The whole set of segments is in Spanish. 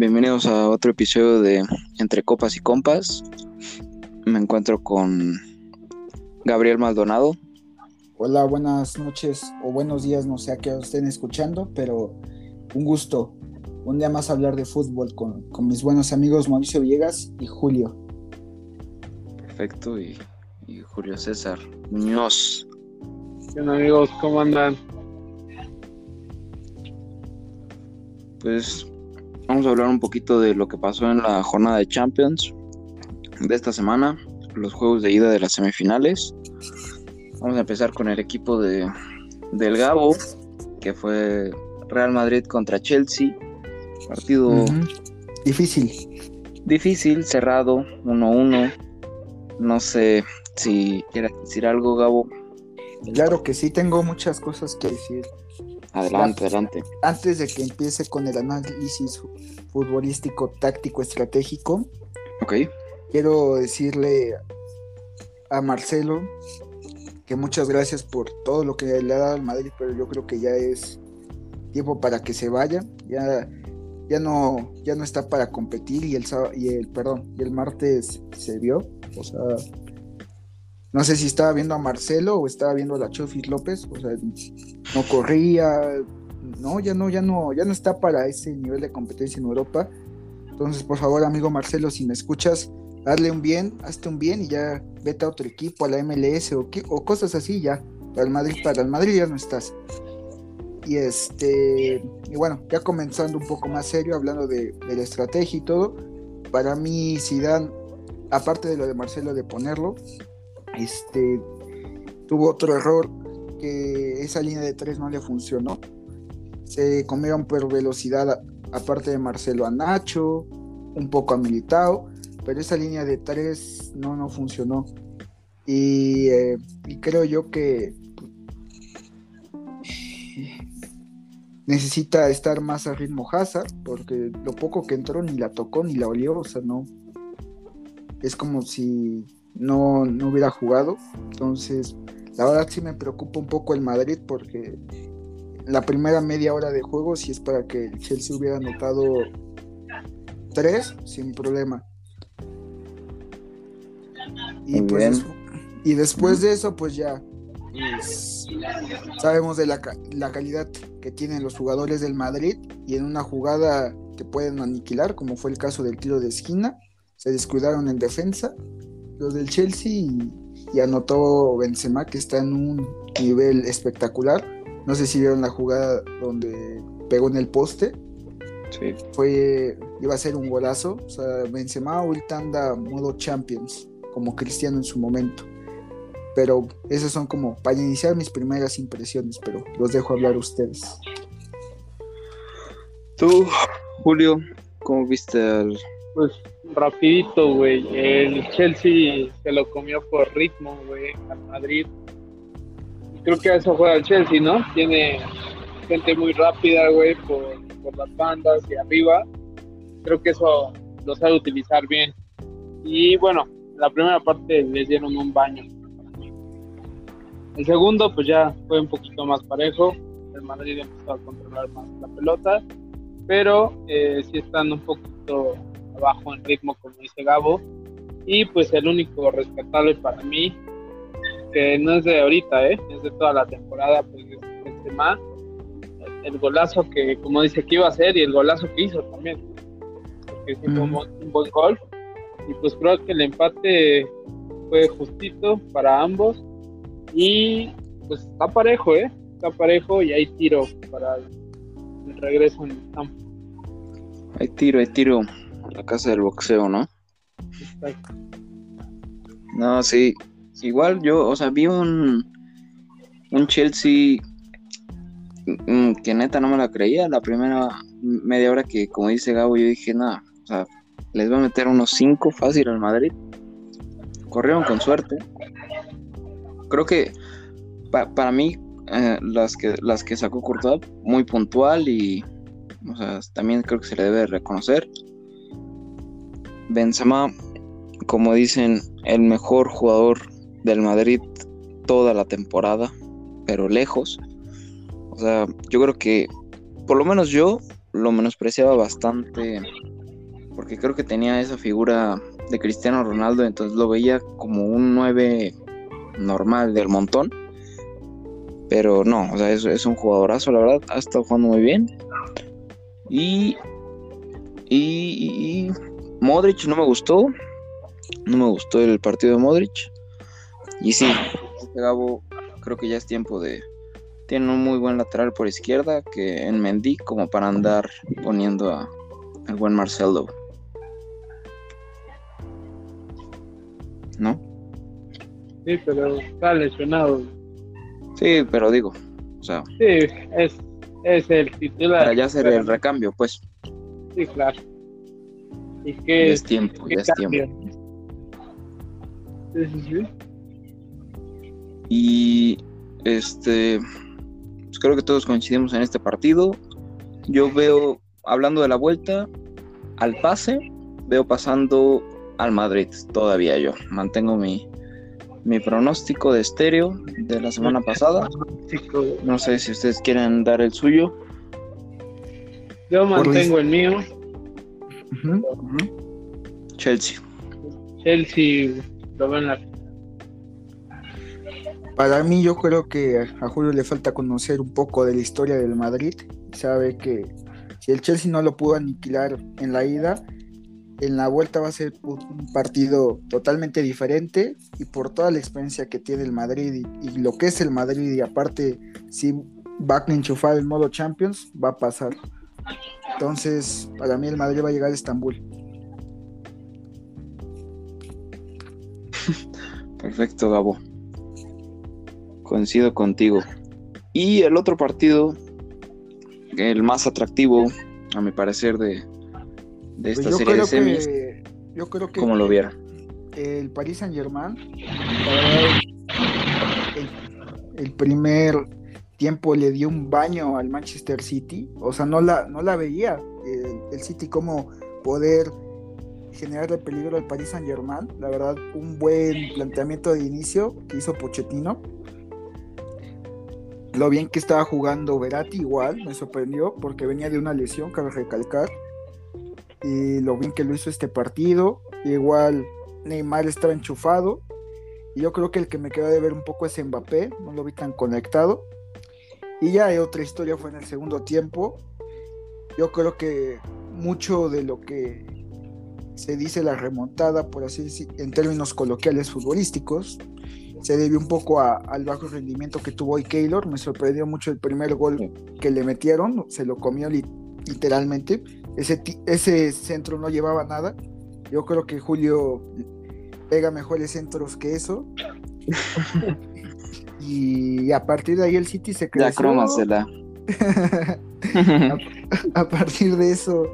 Bienvenidos a otro episodio de Entre Copas y Compas. Me encuentro con Gabriel Maldonado. Hola, buenas noches o buenos días, no sé a qué estén escuchando, pero un gusto. Un día más hablar de fútbol con, con mis buenos amigos Mauricio Villegas y Julio. Perfecto, y, y Julio César Muñoz. ¿Qué onda, amigos? ¿Cómo andan? Pues vamos a hablar un poquito de lo que pasó en la jornada de Champions de esta semana, los juegos de ida de las semifinales. Vamos a empezar con el equipo de, del Gabo, que fue Real Madrid contra Chelsea. Partido. Difícil. difícil, cerrado, 1-1. No sé si quieres decir algo, Gabo. Claro que sí, tengo muchas cosas que decir. Adelante, adelante. Antes de que empiece con el análisis futbolístico, táctico, estratégico, Ok. quiero decirle a Marcelo que muchas gracias por todo lo que le ha dado al Madrid, pero yo creo que ya es tiempo para que se vaya. Ya, ya no, ya no está para competir y el sábado- y el perdón, y el martes se vio. O sea, no sé si estaba viendo a Marcelo o estaba viendo a la Chofis López. O sea, no corría. No, ya no, ya no, ya no está para ese nivel de competencia en Europa. Entonces, por favor, amigo Marcelo, si me escuchas, hazle un bien, hazte un bien y ya vete a otro equipo, a la MLS o, qué- o cosas así, ya. Para el Madrid, para el Madrid ya no estás. Y este, y bueno, ya comenzando un poco más serio, hablando de, de la estrategia y todo, para mí Zidane, aparte de lo de Marcelo de ponerlo, este, tuvo otro error que esa línea de tres no le funcionó. Se comieron por velocidad, aparte de Marcelo, a Nacho, un poco a Militao, pero esa línea de tres no, no funcionó. Y, eh, y creo yo que necesita estar más a ritmo Hazard, porque lo poco que entró ni la tocó ni la olió, o sea, no. Es como si no, no hubiera jugado. Entonces, la verdad sí me preocupa un poco el Madrid, porque la primera media hora de juego sí es para que el Chelsea hubiera anotado tres sin problema. Y, pues, y después de eso, pues ya pues, sabemos de la, la calidad que tienen los jugadores del Madrid y en una jugada te pueden aniquilar, como fue el caso del tiro de esquina. Se descuidaron en defensa los del Chelsea y, y anotó Benzema que está en un nivel espectacular. No sé si vieron la jugada donde pegó en el poste. Sí. Fue, iba a ser un golazo. O sea, Benzema ahorita anda modo Champions, como Cristiano en su momento. Pero esas son como para iniciar mis primeras impresiones, pero los dejo hablar a ustedes. Tú, Julio, ¿cómo viste al... Pues rapidito, güey. El Chelsea se lo comió por ritmo, güey, al Madrid. Creo que eso juega el Chelsea, ¿no? Tiene gente muy rápida, güey, por, por las bandas y arriba. Creo que eso lo sabe utilizar bien. Y bueno, la primera parte les dieron un baño. El segundo, pues ya fue un poquito más parejo. El Madrid empezó a controlar más la pelota, pero eh, sí están un poquito abajo en ritmo, como dice Gabo. Y pues el único rescatable para mí, que no es de ahorita, ¿eh? es de toda la temporada, pues es Benzema. El golazo que, como dice que iba a hacer, y el golazo que hizo también. Porque sí Mm. buen- un buen gol. Y pues creo que el empate fue justito para ambos. Y pues está parejo, ¿eh? Está parejo y hay tiro para el regreso en el campo. Hay tiro, hay tiro la casa del boxeo, ¿no? No, sí. Igual yo, o sea, vi un, un Chelsea mm, que neta no me la creía. La primera media hora que, como dice Gabo, yo dije, nada, o sea, les va a meter unos 5 fácil al Madrid. Corrieron con suerte. Creo que pa- para mí, eh, las, que, las que sacó Courtois, muy puntual y, o sea, también creo que se le debe reconocer. Benzema, como dicen, el mejor jugador del Madrid toda la temporada, pero lejos. O sea, yo creo que, por lo menos yo, lo menospreciaba bastante porque creo que tenía esa figura de Cristiano Ronaldo, entonces lo veía como un 9 normal del montón. Pero no, o sea, es, un jugadorazo, la verdad, ha estado jugando muy bien. Y, y, y Modric no me gustó, no me gustó el partido de Modric. Y sí, Gabo, creo que ya es tiempo de. Tiene un muy buen lateral por izquierda que en Mendy, como para andar poniendo a, al buen Marcelo. ¿No? Sí, pero está lesionado. Sí, pero digo, o sea. Sí, es, es el titular. Para ya hacer el recambio, pues. Sí, claro. Y que es tiempo, ya es tiempo. Sí, sí, sí. Y este, pues creo que todos coincidimos en este partido. Yo veo, hablando de la vuelta, al pase, veo pasando al Madrid todavía yo. Mantengo mi, mi pronóstico de estéreo de la semana pasada. No sé si ustedes quieren dar el suyo. Yo mantengo el mío. Chelsea. Chelsea lo veo en la para mí yo creo que a Julio le falta conocer un poco de la historia del Madrid. Sabe que si el Chelsea no lo pudo aniquilar en la ida, en la vuelta va a ser un partido totalmente diferente y por toda la experiencia que tiene el Madrid y, lo que es el Madrid y aparte si va a enchufar el modo Champions, va a pasar. Entonces, para mí el Madrid va a llegar a Estambul. Perfecto, Gabo coincido contigo. Y el otro partido, el más atractivo, a mi parecer, de, de esta pues serie de semis, yo creo que como lo viera. El Paris Saint Germain, el, primer tiempo le dio un baño al Manchester City, o sea, no la, no la veía el, el City como poder generarle peligro al Paris Saint Germain. La verdad, un buen planteamiento de inicio que hizo Pochettino lo bien que estaba jugando Verati igual, me sorprendió porque venía de una lesión, cabe recalcar. Y lo bien que lo hizo este partido. Igual Neymar estaba enchufado. Y yo creo que el que me queda de ver un poco es Mbappé, no lo vi tan conectado. Y ya otra historia fue en el segundo tiempo. Yo creo que mucho de lo que se dice la remontada, por así decir, en términos coloquiales futbolísticos, se debió un poco al bajo rendimiento que tuvo hoy Keylor. Me sorprendió mucho el primer gol que le metieron, se lo comió literalmente. Ese, ese centro no llevaba nada. Yo creo que Julio pega mejores centros que eso. y a partir de ahí el City se creció. Ya cromasela. a, a partir de eso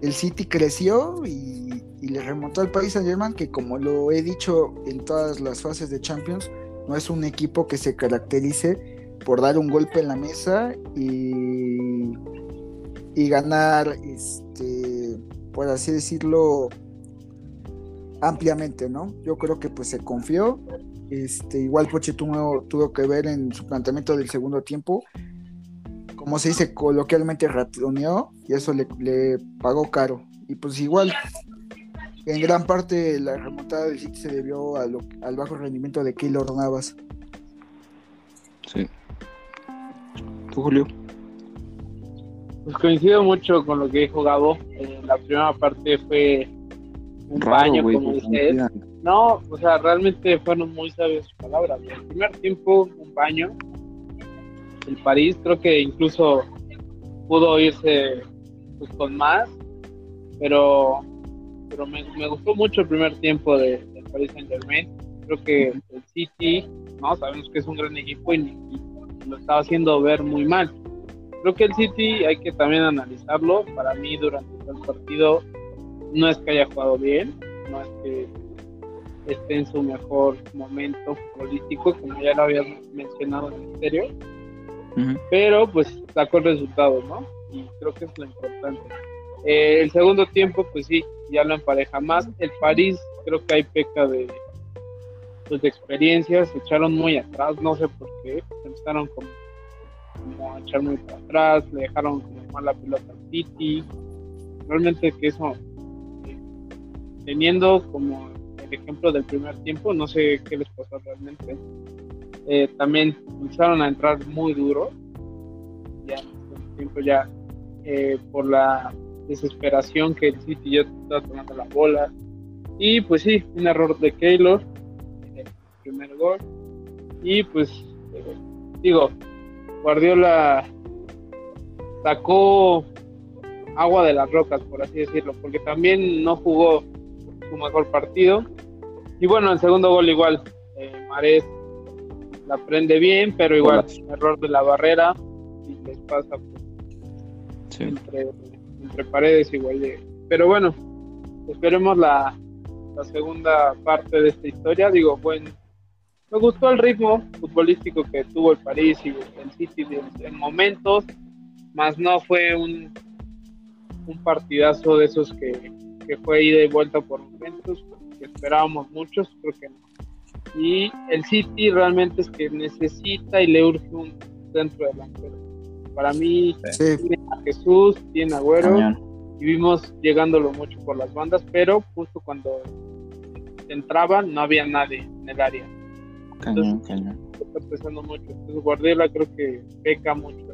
el City creció y y le remontó al país Saint Germain, que como lo he dicho en todas las fases de Champions, no es un equipo que se caracterice por dar un golpe en la mesa y, y ganar, este, por así decirlo, ampliamente, ¿no? Yo creo que pues se confió. Este, igual Pochettino tuvo que ver en su planteamiento del segundo tiempo. Como se dice coloquialmente, ratoneó y eso le, le pagó caro. Y pues igual en gran parte la remontada del City se debió al bajo rendimiento de Keylor Navas. Sí. ¿Tú, Julio? Pues coincido mucho con lo que he jugado. la primera parte fue un baño, como dices. No, o sea, realmente fueron muy sabias sus palabras. El primer tiempo, un baño. El París creo que incluso pudo irse pues, con más, pero pero me, gustó mucho el primer tiempo de, de Paris Saint Germain. Creo que el City, no sabemos que es un gran equipo y, lo estaba haciendo ver muy mal. Creo que el City hay que también analizarlo. Para mí, durante el partido, no es que haya jugado bien, no es que esté en su mejor momento político, como ya lo había mencionado en el serio. Pero pues sacó el resultado, ¿no? Y creo que es lo importante. Eh, el segundo tiempo, pues sí, ya lo empareja más. El París creo que hay peca de, pues, de experiencias, se echaron muy atrás, no sé por qué, empezaron como, a echar muy para atrás, le dejaron como tomar la pelota al City. Realmente que eso, eh, teniendo como ejemplo del primer tiempo, no sé qué les pasó realmente. Eh, también empezaron a entrar muy duro, ya el tiempo ya eh, por la desesperación que el City ya estaba tomando la bola. Y pues sí, un error de Keylor, el primer gol. Y pues, eh, digo, Guardiola sacó agua de las rocas, por así decirlo, porque también no jugó su mejor partido. Y bueno, el segundo gol igual, eh, Marés la prende bien, pero igual, error de la barrera y les pasa pues, entre, paredes igual. Pero bueno, esperemos la, la segunda parte de esta historia. Digo, bueno, me gustó el ritmo futbolístico que tuvo el París y el City en, momentos, más no fue un, un partidazo de esos que, que fue ida y vuelta por momentos, que esperábamos muchos, creo que no. Y el City realmente es que necesita y le urge un centro delantero. Para mí, tiene a Jesús, tiene a Agüero, y vimos llegándolo mucho por las bandas, pero justo cuando entraban no había nadie en el área. Cañón, cañón. Está pesando mucho. Entonces Guardiola creo que peca mucho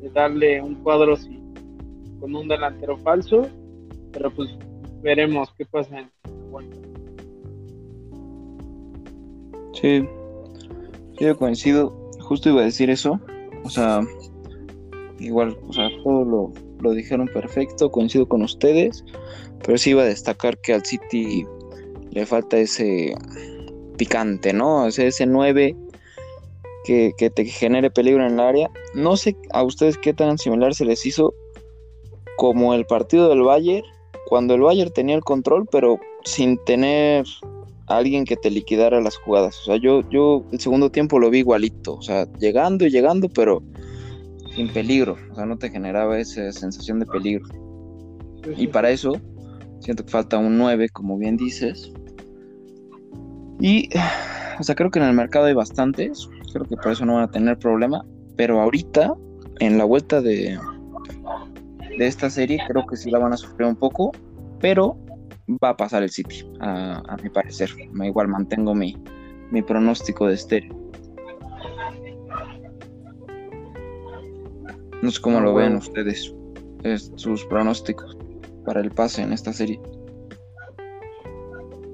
de darle un cuadro así, con un delantero falso, pero pues veremos qué pasa en vuelta. Sí, yo coincido, justo iba a decir eso, o sea, igual, o sea, todo lo, lo dijeron perfecto, coincido con ustedes, pero sí iba a destacar que al City le falta ese picante, ¿no? O sea, ese 9 que, que, te genere peligro en el área. No sé a ustedes qué tan similar se les hizo como el partido del Bayern, cuando el Bayern tenía el control, pero sin tener a alguien que te liquidara las jugadas. O sea, yo, yo el segundo tiempo lo vi igualito, o sea, llegando y llegando, pero sin peligro, o sea, no te generaba esa sensación de peligro. Y para eso, siento que falta un 9, como bien dices, y, o sea, creo que en el mercado hay bastantes, creo que por eso no van a tener problema, pero ahorita, en la vuelta de, de esta serie, creo que sí la van a sufrir un poco, pero va a pasar el City, a, mi parecer. Me igual mantengo mi, mi pronóstico de estéreo. No sé cómo lo ven ustedes, sus pronósticos para el pase en esta serie.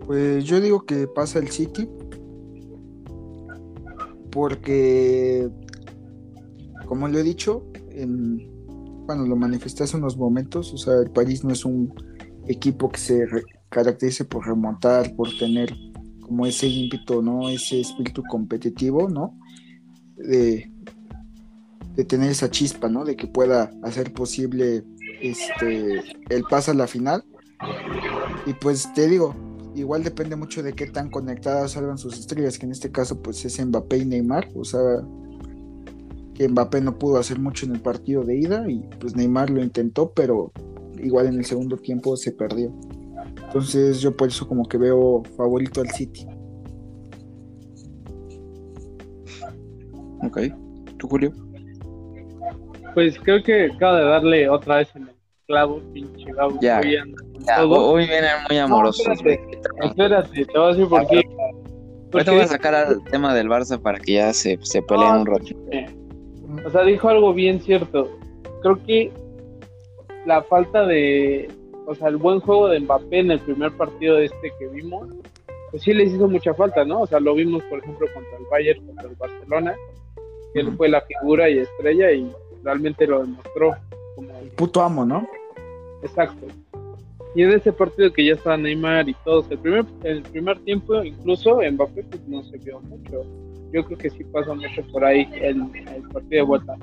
Pues yo digo que pasa el City. Porque, como lo he dicho, en, bueno, lo manifesté hace unos momentos, o sea, el París no es un equipo que se caracterice por remontar, por tener como ese ímpetu, ¿no? Ese espíritu competitivo, ¿no? De, tener esa chispa, ¿no? De que pueda hacer posible este el paso a la final. Y pues te digo, igual depende mucho de qué tan conectadas salgan sus estrellas, que en este caso pues es Mbappé y Neymar, o sea, que Mbappé no pudo hacer mucho en el partido de ida y pues Neymar lo intentó, pero igual en el segundo tiempo se perdió. Entonces yo por eso como que veo favorito al City. Ok, ¿tú Julio? Pues creo que acaba de darle otra vez en el clavo, pinche clavo. Ya, hoy vienen muy amorosos. espérate, te voy a decir por qué. Ahorita voy a sacar al tema del Barça para que ya se, se peleen un rato. O sea, dijo algo bien cierto. Creo que la falta de, o sea, el buen juego de Mbappé en el primer partido de este que vimos, pues sí les hizo mucha falta, ¿no? O sea, lo vimos, por ejemplo, contra el Bayern, contra el Barcelona, que él fue la figura y estrella y realmente lo demostró como el puto amo, ¿no? Exacto. Y en ese partido que ya está Neymar y todos, el primer, el primer tiempo incluso Mbappé pues no se vio mucho. Yo creo que sí pasa mucho por ahí el, el partido de vuelta.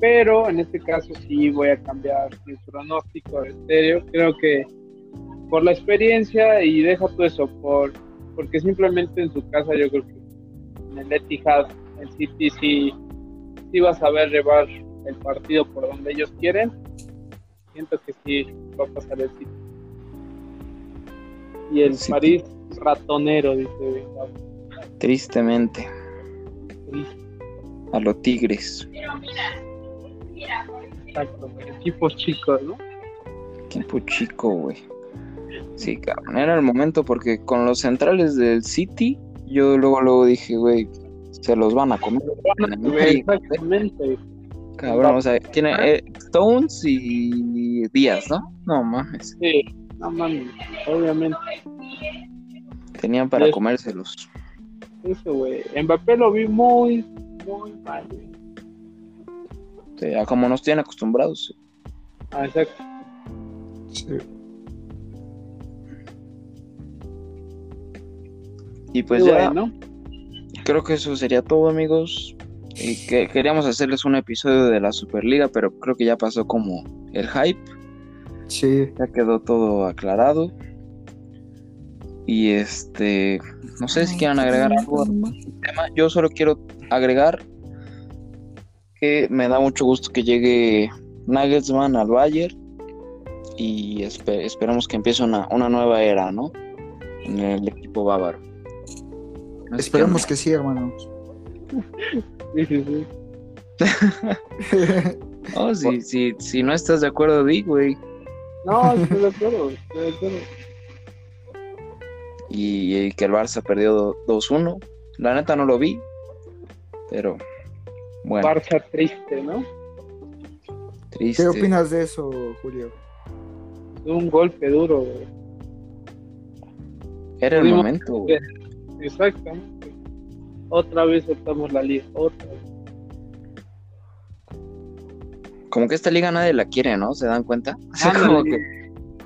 Pero en este caso sí voy a cambiar mi pronóstico de estéreo. Creo que por la experiencia y deja todo eso, por, porque simplemente en su casa yo creo que en el Etihad, el City sí, sí va a saber llevar el partido por donde ellos quieren. Siento que sí va a pasar el City y el París ratonero, dice. Tristemente. A los Tigres. Exacto, güey. Equipos chicos, ¿no? Equipo chico, güey. Sí, cabrón, era el momento porque con los centrales del City, yo luego luego dije, güey, se los van a comer. Exactamente. Cabrón, o sea, tiene eh, Stones y Díaz, ¿no? No mames. Sí, no mames, obviamente. Tenían para comérselos. Eso, güey. Mbappé lo vi muy, muy mal. güey. O sea, como nos tienen acostumbrados. Ah, exacto. Sí. Y pues ya, bueno. creo que eso sería todo, amigos. Y que queríamos hacerles un episodio de la Superliga, pero creo que ya pasó como el hype. Sí. Ya quedó todo aclarado. Y este, no sé si quieran agregar algo al tema. Yo solo quiero agregar que me da mucho gusto que llegue Nagelsmann al Bayern y espe- esperemos que empiece una, una nueva era, ¿no? En el equipo bávaro. Así Esperemos que sí, hermano. Sí, sí, sí. Oh, si, si, si no estás de acuerdo, di, güey. No, estoy de acuerdo, estoy de acuerdo. Y, y que el Barça perdió do- 2-1. La neta no lo vi, pero bueno, Barça triste, ¿no? triste. ¿Qué opinas de eso, Julio? Un golpe duro, güey. Era el Pudimos- momento, güey. Exactamente. Otra vez soltamos la liga, otra vez. Como que esta liga nadie la quiere, ¿no? ¿Se dan cuenta? O sea, como que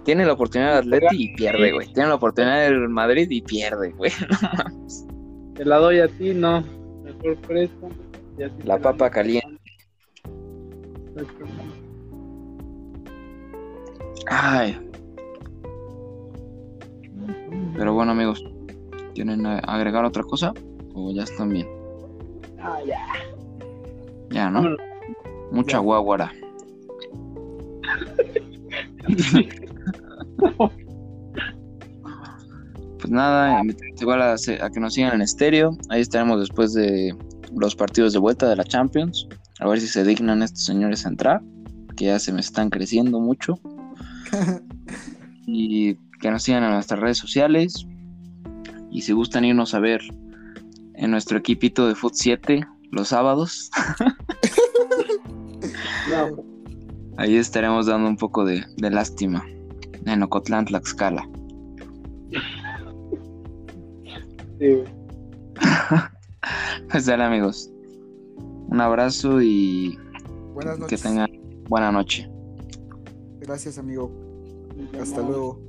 tiene la oportunidad del Atleti y pierde, güey. Tiene la oportunidad del Madrid y pierde, güey. Te la doy a ti, no. Mejor así La papa caliente. Ay, pero bueno, amigos. ¿Quieren eh, agregar otra cosa? ¿O ya están bien? Ah, ya. Ya, ¿no? Mucha guaguara. Pues nada, igual a, que nos sigan en estéreo. Ahí estaremos después de los partidos de vuelta de la Champions. A ver si se dignan estos señores a entrar, que ya se me están creciendo mucho. Y que nos sigan en nuestras redes sociales. Y si gustan irnos a ver en nuestro equipito de Foot 7 los sábados, ahí estaremos dando un poco de, de lástima en Ocotlán, Tlaxcala. sí. Pues dale amigos. Un abrazo y Buenas que noches. tengan buena noche. Gracias, amigo. Hasta luego.